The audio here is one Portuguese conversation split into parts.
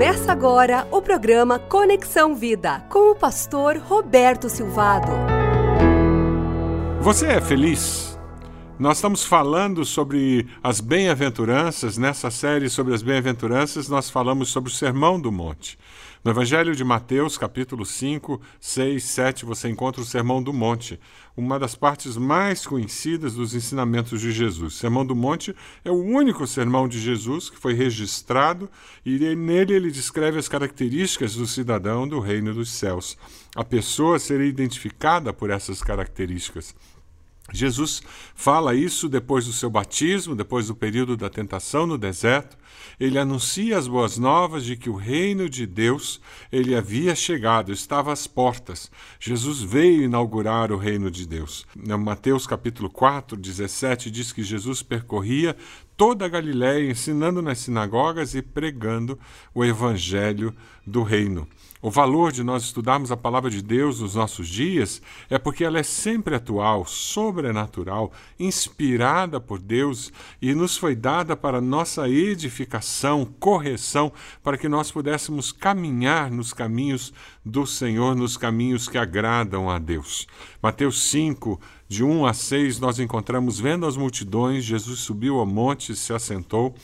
Começa agora o programa Conexão Vida com o pastor Roberto Silvado. Você é feliz? Nós estamos falando sobre as bem-aventuranças. Nessa série sobre as bem-aventuranças, nós falamos sobre o Sermão do Monte. No Evangelho de Mateus, capítulo 5, 6, 7, você encontra o Sermão do Monte, uma das partes mais conhecidas dos ensinamentos de Jesus. O Sermão do Monte é o único sermão de Jesus que foi registrado e nele ele descreve as características do cidadão do reino dos céus. A pessoa seria identificada por essas características. Jesus fala isso depois do seu batismo, depois do período da tentação no deserto. Ele anuncia as boas novas de que o reino de Deus ele havia chegado, estava às portas. Jesus veio inaugurar o reino de Deus. No Mateus capítulo 4, 17 diz que Jesus percorria toda a Galiléia ensinando nas sinagogas e pregando o evangelho do reino. O valor de nós estudarmos a palavra de Deus nos nossos dias é porque ela é sempre atual, sobrenatural, inspirada por Deus e nos foi dada para nossa edificação, correção, para que nós pudéssemos caminhar nos caminhos do Senhor, nos caminhos que agradam a Deus. Mateus 5, de 1 a 6, nós encontramos vendo as multidões, Jesus subiu ao monte e se assentou.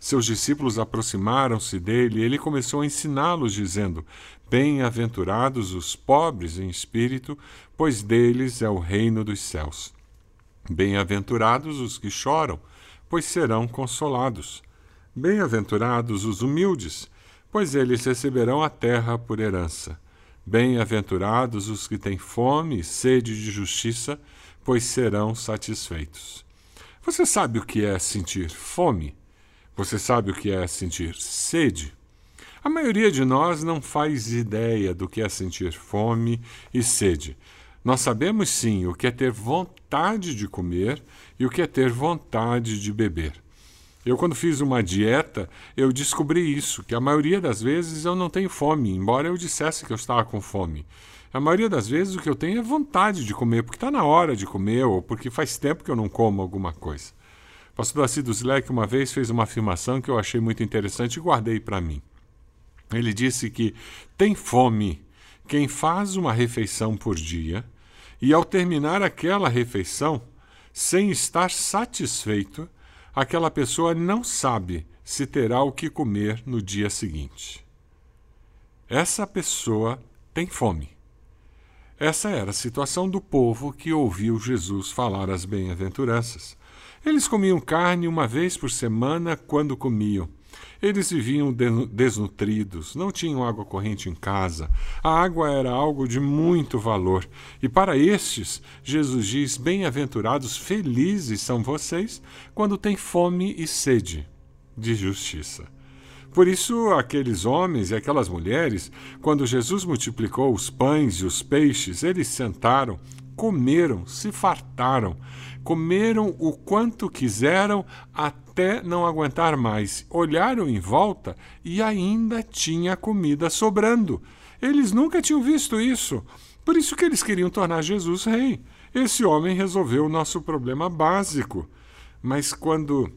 Seus discípulos aproximaram-se dele e ele começou a ensiná-los, dizendo: Bem-aventurados os pobres em espírito, pois deles é o reino dos céus. Bem-aventurados os que choram, pois serão consolados. Bem-aventurados os humildes, pois eles receberão a terra por herança. Bem-aventurados os que têm fome e sede de justiça, pois serão satisfeitos. Você sabe o que é sentir fome? Você sabe o que é sentir sede? A maioria de nós não faz ideia do que é sentir fome e sede. Nós sabemos sim o que é ter vontade de comer e o que é ter vontade de beber. Eu, quando fiz uma dieta, eu descobri isso, que a maioria das vezes eu não tenho fome, embora eu dissesse que eu estava com fome. A maioria das vezes o que eu tenho é vontade de comer, porque está na hora de comer ou porque faz tempo que eu não como alguma coisa pastor Acido Zleck uma vez fez uma afirmação que eu achei muito interessante e guardei para mim. Ele disse que tem fome quem faz uma refeição por dia e, ao terminar aquela refeição, sem estar satisfeito, aquela pessoa não sabe se terá o que comer no dia seguinte. Essa pessoa tem fome. Essa era a situação do povo que ouviu Jesus falar as bem-aventuranças. Eles comiam carne uma vez por semana quando comiam. Eles viviam desnutridos, não tinham água corrente em casa. A água era algo de muito valor. E para estes, Jesus diz: Bem-aventurados, felizes são vocês quando têm fome e sede de justiça. Por isso, aqueles homens e aquelas mulheres, quando Jesus multiplicou os pães e os peixes, eles sentaram, comeram, se fartaram, comeram o quanto quiseram até não aguentar mais. Olharam em volta e ainda tinha comida sobrando. Eles nunca tinham visto isso. Por isso que eles queriam tornar Jesus rei. Esse homem resolveu o nosso problema básico. Mas quando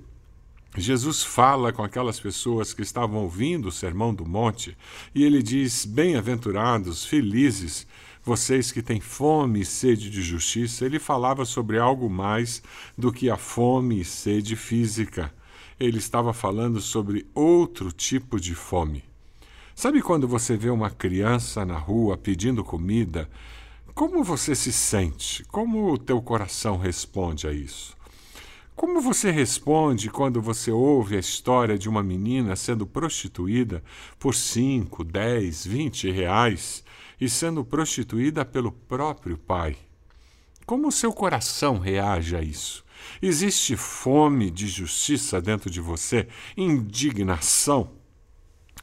Jesus fala com aquelas pessoas que estavam ouvindo o Sermão do Monte e ele diz: Bem-aventurados, felizes, vocês que têm fome e sede de justiça, ele falava sobre algo mais do que a fome e sede física. Ele estava falando sobre outro tipo de fome. Sabe quando você vê uma criança na rua pedindo comida? Como você se sente? Como o teu coração responde a isso? Como você responde quando você ouve a história de uma menina sendo prostituída por 5, 10, 20 reais e sendo prostituída pelo próprio pai. Como o seu coração reage a isso? Existe fome de justiça dentro de você? Indignação?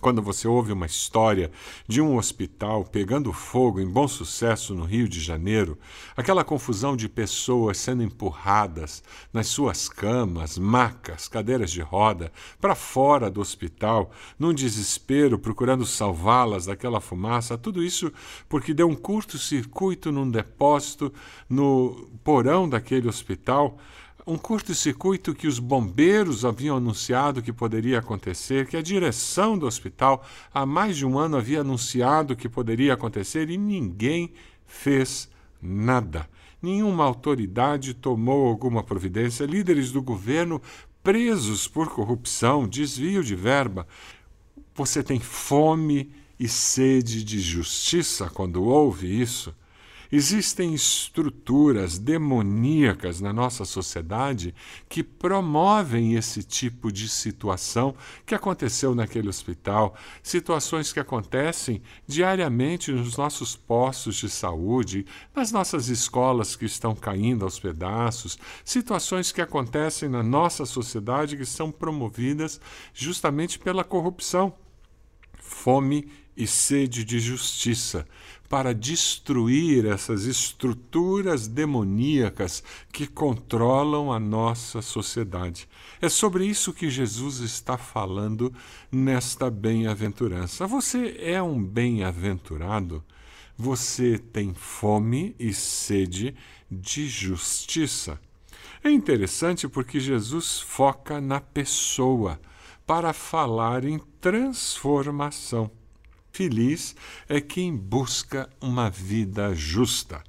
Quando você ouve uma história de um hospital pegando fogo em bom sucesso no Rio de Janeiro, aquela confusão de pessoas sendo empurradas nas suas camas, macas, cadeiras de roda, para fora do hospital, num desespero procurando salvá-las daquela fumaça, tudo isso porque deu um curto-circuito num depósito no porão daquele hospital um curto-circuito que os bombeiros haviam anunciado que poderia acontecer, que a direção do hospital há mais de um ano havia anunciado que poderia acontecer e ninguém fez nada. Nenhuma autoridade tomou alguma providência. Líderes do governo presos por corrupção, desvio de verba. Você tem fome e sede de justiça quando ouve isso? Existem estruturas demoníacas na nossa sociedade que promovem esse tipo de situação que aconteceu naquele hospital, situações que acontecem diariamente nos nossos postos de saúde, nas nossas escolas que estão caindo aos pedaços, situações que acontecem na nossa sociedade que são promovidas justamente pela corrupção. Fome e sede de justiça para destruir essas estruturas demoníacas que controlam a nossa sociedade. É sobre isso que Jesus está falando nesta bem-aventurança. Você é um bem-aventurado? Você tem fome e sede de justiça. É interessante porque Jesus foca na pessoa para falar em transformação. Feliz é quem busca uma vida justa.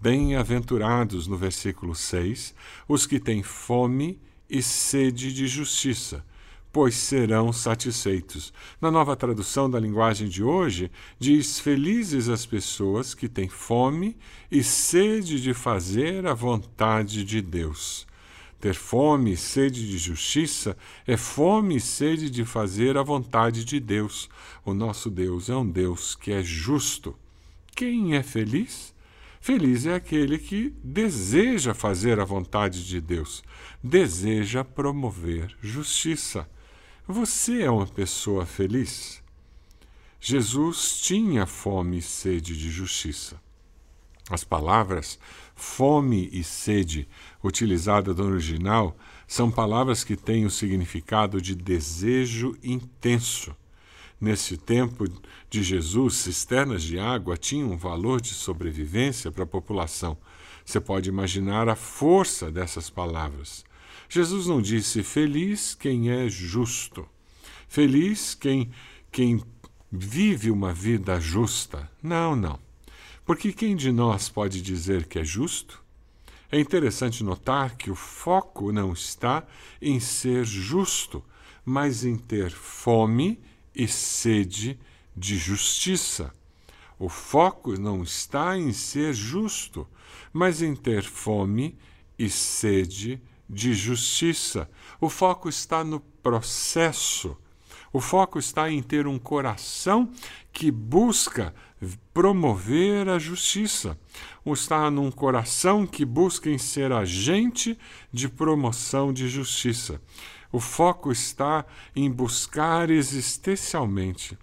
Bem-aventurados, no versículo 6, os que têm fome e sede de justiça, pois serão satisfeitos. Na nova tradução da linguagem de hoje, diz: Felizes as pessoas que têm fome e sede de fazer a vontade de Deus. Ter fome e sede de justiça é fome e sede de fazer a vontade de Deus. O nosso Deus é um Deus que é justo. Quem é feliz? Feliz é aquele que deseja fazer a vontade de Deus, deseja promover justiça. Você é uma pessoa feliz? Jesus tinha fome e sede de justiça. As palavras fome e sede, utilizadas no original, são palavras que têm o significado de desejo intenso. Nesse tempo de Jesus, cisternas de água tinham um valor de sobrevivência para a população. Você pode imaginar a força dessas palavras. Jesus não disse feliz quem é justo, feliz quem, quem vive uma vida justa. Não, não. Porque quem de nós pode dizer que é justo? É interessante notar que o foco não está em ser justo, mas em ter fome e sede de justiça. O foco não está em ser justo, mas em ter fome e sede de justiça. O foco está no processo. O foco está em ter um coração que busca promover a justiça, está num coração que busca em ser agente de promoção de justiça. O foco está em buscar existencialmente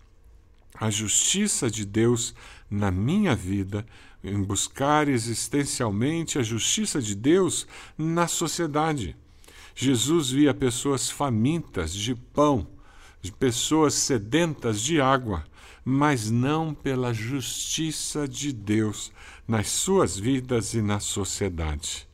a justiça de Deus na minha vida, em buscar existencialmente a justiça de Deus na sociedade. Jesus via pessoas famintas de pão, pessoas sedentas de água mas não pela justiça de Deus nas suas vidas e na sociedade.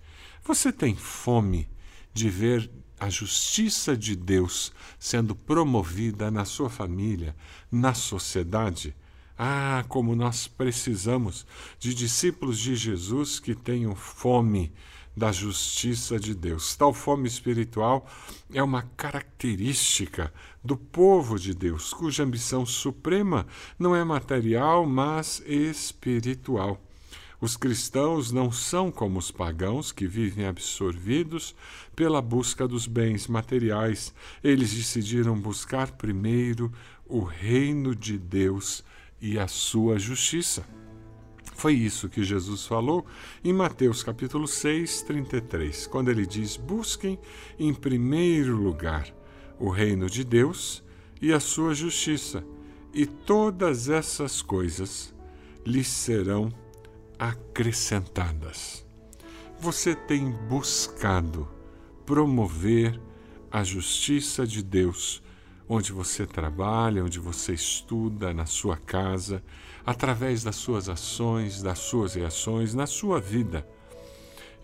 Você tem fome de ver a justiça de Deus sendo promovida na sua família, na sociedade? Ah, como nós precisamos de discípulos de Jesus que tenham fome da justiça de Deus. Tal fome espiritual é uma característica do povo de Deus, cuja ambição suprema não é material, mas espiritual. Os cristãos não são como os pagãos que vivem absorvidos pela busca dos bens materiais. Eles decidiram buscar primeiro o reino de Deus e a sua justiça. Foi isso que Jesus falou em Mateus capítulo 6, 33, quando ele diz: Busquem em primeiro lugar o reino de Deus e a sua justiça, e todas essas coisas lhes serão acrescentadas. Você tem buscado promover a justiça de Deus onde você trabalha, onde você estuda, na sua casa, através das suas ações, das suas reações, na sua vida.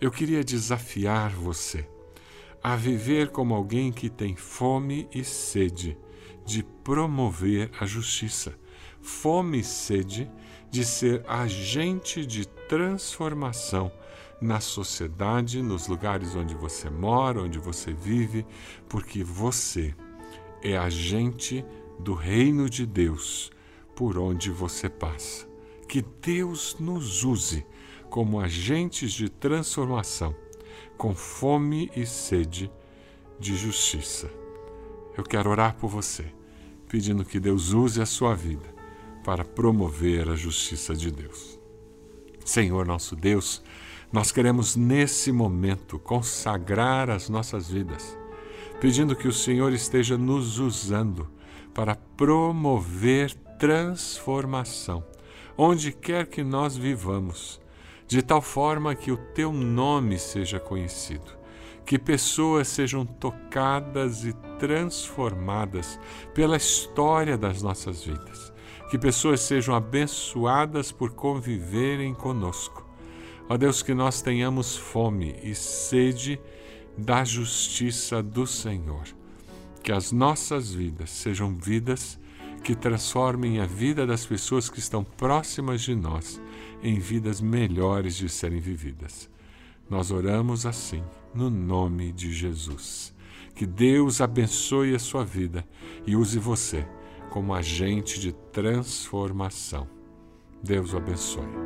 Eu queria desafiar você a viver como alguém que tem fome e sede de promover a justiça, fome e sede de ser agente de transformação na sociedade, nos lugares onde você mora, onde você vive, porque você é agente do reino de Deus por onde você passa. Que Deus nos use como agentes de transformação, com fome e sede de justiça. Eu quero orar por você, pedindo que Deus use a sua vida para promover a justiça de Deus. Senhor nosso Deus, nós queremos nesse momento consagrar as nossas vidas, pedindo que o Senhor esteja nos usando para promover transformação, onde quer que nós vivamos, de tal forma que o teu nome seja conhecido, que pessoas sejam tocadas e transformadas pela história das nossas vidas, que pessoas sejam abençoadas por conviverem conosco Ó Deus, que nós tenhamos fome e sede da justiça do Senhor. Que as nossas vidas sejam vidas que transformem a vida das pessoas que estão próximas de nós em vidas melhores de serem vividas. Nós oramos assim, no nome de Jesus. Que Deus abençoe a sua vida e use você como agente de transformação. Deus o abençoe.